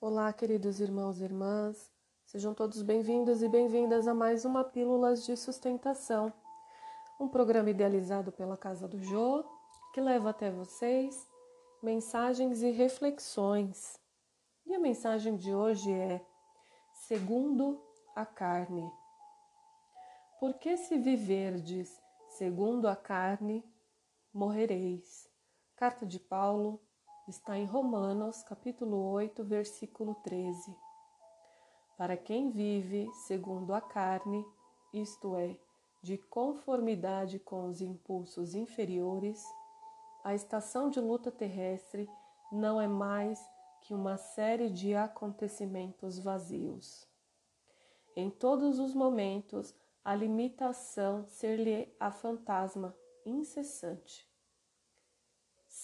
Olá, queridos irmãos e irmãs, sejam todos bem-vindos e bem-vindas a mais uma Pílulas de Sustentação, um programa idealizado pela Casa do Jô que leva até vocês mensagens e reflexões. E a mensagem de hoje é: segundo a carne. Porque se viverdes segundo a carne, morrereis. Carta de Paulo está em Romanos, capítulo 8, versículo 13. Para quem vive segundo a carne, isto é, de conformidade com os impulsos inferiores, a estação de luta terrestre não é mais que uma série de acontecimentos vazios. Em todos os momentos, a limitação ser-lhe a fantasma incessante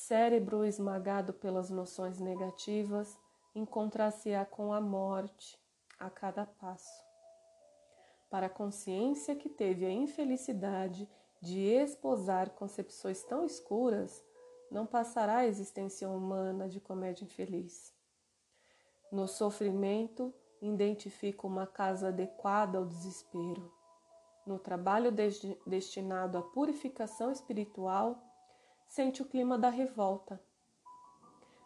cérebro esmagado pelas noções negativas encontrar-se-á com a morte a cada passo. Para a consciência que teve a infelicidade de esposar concepções tão escuras, não passará a existência humana de comédia infeliz. No sofrimento, identifica uma casa adequada ao desespero. No trabalho destinado à purificação espiritual, sente o clima da revolta.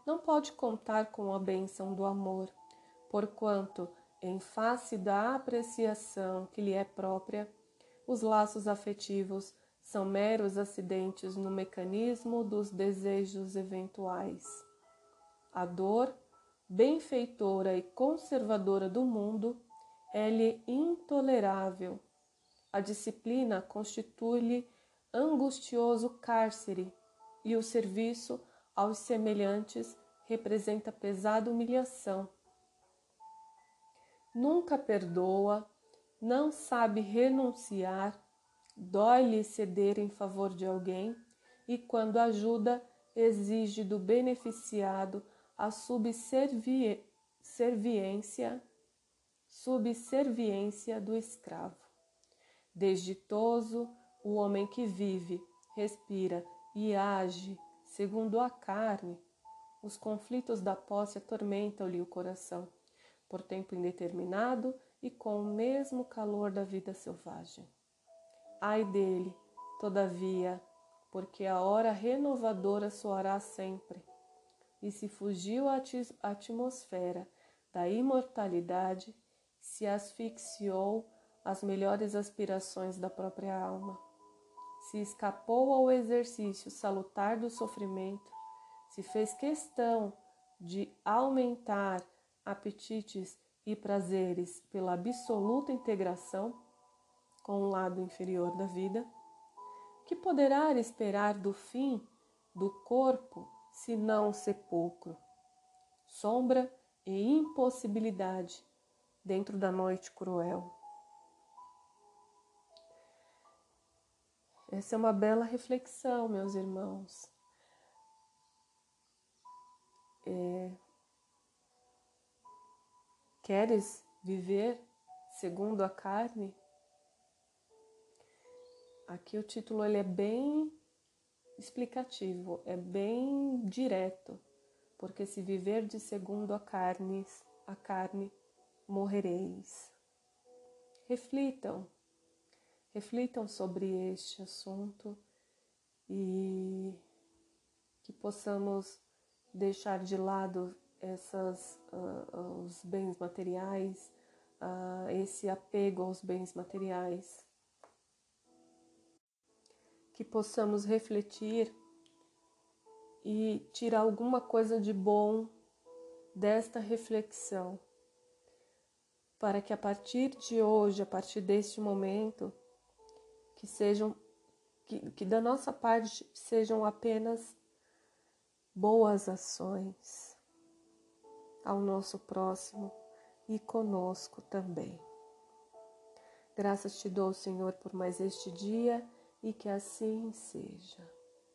Não pode contar com a bênção do amor, porquanto, em face da apreciação que lhe é própria, os laços afetivos são meros acidentes no mecanismo dos desejos eventuais. A dor, benfeitora e conservadora do mundo, é-lhe intolerável. A disciplina constitui-lhe angustioso cárcere e o serviço aos semelhantes representa pesada humilhação. Nunca perdoa, não sabe renunciar, dói-lhe ceder em favor de alguém e, quando ajuda, exige do beneficiado a subserviência, subserviência do escravo. Desditoso, o homem que vive, respira e age segundo a carne, os conflitos da posse atormentam-lhe o coração, por tempo indeterminado e com o mesmo calor da vida selvagem. Ai dele, todavia, porque a hora renovadora soará sempre, e se fugiu a atmosfera da imortalidade, se asfixiou as melhores aspirações da própria alma se escapou ao exercício salutar do sofrimento, se fez questão de aumentar apetites e prazeres pela absoluta integração com o lado inferior da vida, que poderá esperar do fim do corpo se não sepulcro, sombra e impossibilidade dentro da noite cruel. Essa é uma bela reflexão, meus irmãos. É... Queres viver segundo a carne? Aqui o título ele é bem explicativo, é bem direto, porque se viver de segundo a carne, a carne morrereis. Reflitam reflitam sobre este assunto e que possamos deixar de lado essas, uh, os bens materiais, uh, esse apego aos bens materiais, que possamos refletir e tirar alguma coisa de bom desta reflexão, para que a partir de hoje, a partir deste momento, que sejam que, que da nossa parte sejam apenas boas ações ao nosso próximo e conosco também. Graças te dou, Senhor, por mais este dia e que assim seja.